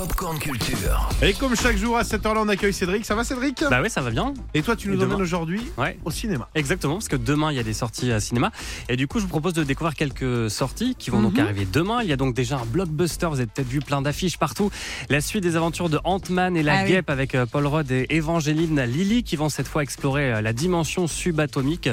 Popcorn Culture. Et comme chaque jour à cette heure-là, on accueille Cédric. Ça va Cédric Bah oui, ça va bien. Et toi, tu nous emmènes aujourd'hui Ouais. au cinéma. Exactement, parce que demain il y a des sorties à cinéma. Et du coup, je vous propose de découvrir quelques sorties qui vont donc arriver demain. Il y a donc déjà un blockbuster, vous avez peut-être vu plein d'affiches partout. La suite des aventures de Ant-Man et la Ah oui. guêpe avec euh, Paul Rudd et Evangeline Lilly qui vont cette fois explorer euh, la dimension subatomique.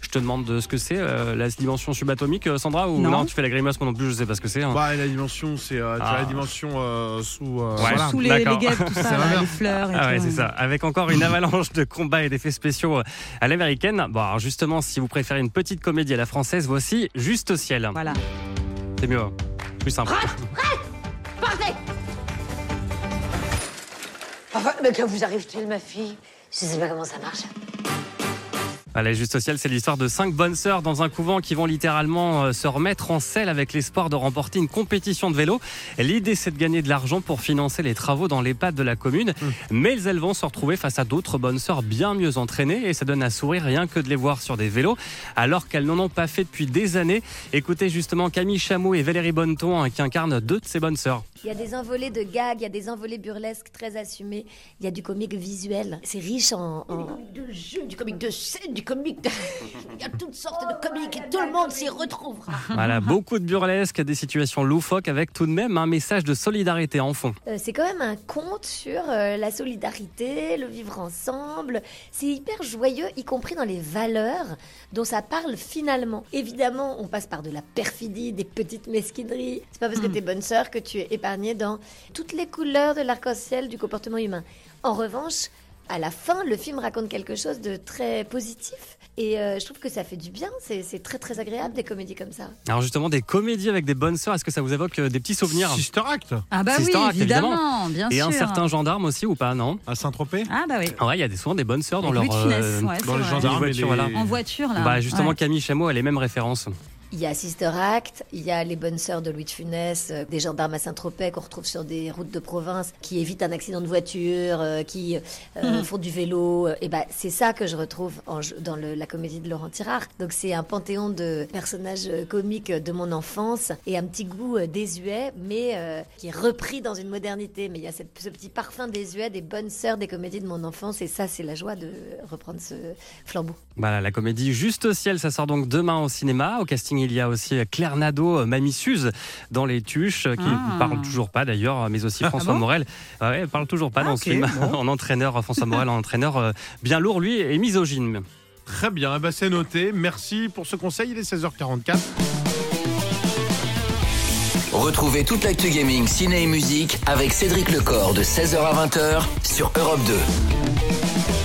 Je te demande de ce que c'est, euh, la dimension subatomique, Sandra Ou Non. tu fais la grimace, moi non plus, je sais pas ce que c'est. hein. Bah, la dimension, c'est euh, tu Ah. la dimension euh, sous. Euh, Ouais. voilà. Sous les, les guêpes, tout ça, là, les fleurs et Ah ouais, c'est ça. Avec encore une avalanche de combats et d'effets spéciaux euh, à l'américaine. Bon, alors justement, si vous préférez une petite comédie à la française, voici Juste au ciel. Voilà. C'est mieux. hein. Plus simple. Partez Enfin, mais que vous arrive-t-il, ma fille? Je sais pas comment ça marche. Allez, Juste au ciel, c'est l'histoire de cinq bonnes sœurs dans un couvent qui vont littéralement euh, se remettre en selle avec l'espoir de remporter une compétition de vélo. L'idée, c'est de gagner de l'argent pour financer les travaux dans l'EHPAD de la commune. Mais elles vont se retrouver face à d'autres bonnes sœurs bien mieux entraînées et ça donne à sourire rien que de les voir sur des vélos alors qu'elles n'en ont pas fait depuis des années. Écoutez justement Camille Chameau et Valérie Bonneton hein, qui incarnent deux de ces bonnes sœurs. Il y a des envolées de gags, il y a des envolées burlesques très assumées, il y a du comique visuel. C'est riche en. en- De jeu, du comique de scène, du comique de... Il y a toutes sortes de comiques et tout le monde s'y retrouvera. Voilà, beaucoup de burlesque, des situations loufoques avec tout de même un message de solidarité en fond. Euh, c'est quand même un conte sur euh, la solidarité, le vivre ensemble. C'est hyper joyeux, y compris dans les valeurs dont ça parle finalement. Évidemment, on passe par de la perfidie, des petites mesquineries. C'est pas parce que t'es bonne sœur que tu es épargnée dans toutes les couleurs de l'arc-en-ciel du comportement humain. En revanche, à la fin, le film raconte quelque chose de très positif. Et euh, je trouve que ça fait du bien. C'est très très agréable des comédies comme ça. Alors justement, des comédies avec des bonnes sœurs, est-ce que ça vous évoque euh, des petits souvenirs? Sister Act Ah bah Sister oui, Act, évidemment. évidemment, bien Et sûr. un certain gendarme aussi ou pas, non? À Saint-Tropez? Ah bah oui. En vrai, il y a des- souvent des bonnes sœurs dans leur... Euh, ouais, Dans les gendarmes et voitures, les... voilà. En voiture là. Bah justement, Ouais. Camille Chameau a les mêmes références. Il y a Sister Act, il y a les bonnes sœurs de Louis de Funès, euh, des gendarmes à Saint-Tropez qu'on retrouve sur des routes de province, qui évitent un accident de voiture, euh, qui euh, font du vélo. euh, Et ben c'est ça que je retrouve en dans le- la comédie de Laurent Tirard. Donc c'est un panthéon de personnages comiques de mon enfance et un petit goût euh, désuet, mais euh, qui est repris dans une modernité. Mais il y a cette- ce petit parfum désuet des bonnes sœurs des comédies de mon enfance, et ça c'est la joie de reprendre ce flambeau. Voilà, la comédie Juste au ciel, ça sort donc demain au cinéma. Au casting, il y a aussi Claire Nadeau, Mamie Suze dans Les Tuches, qui Ah. ne parle toujours pas d'ailleurs, mais aussi François bon Morel. Ouais, elle parle toujours pas Ah, dans ce film. bon. en entraîneur, François Morel en entraîneur euh, bien lourd, lui, et misogyne. Très bien, eh ben, c'est noté. Merci pour ce conseil. Il est 16h44. Retrouvez toute l'actu gaming, ciné et musique avec Cédric Lecor de 16h à 20h sur Europe 2.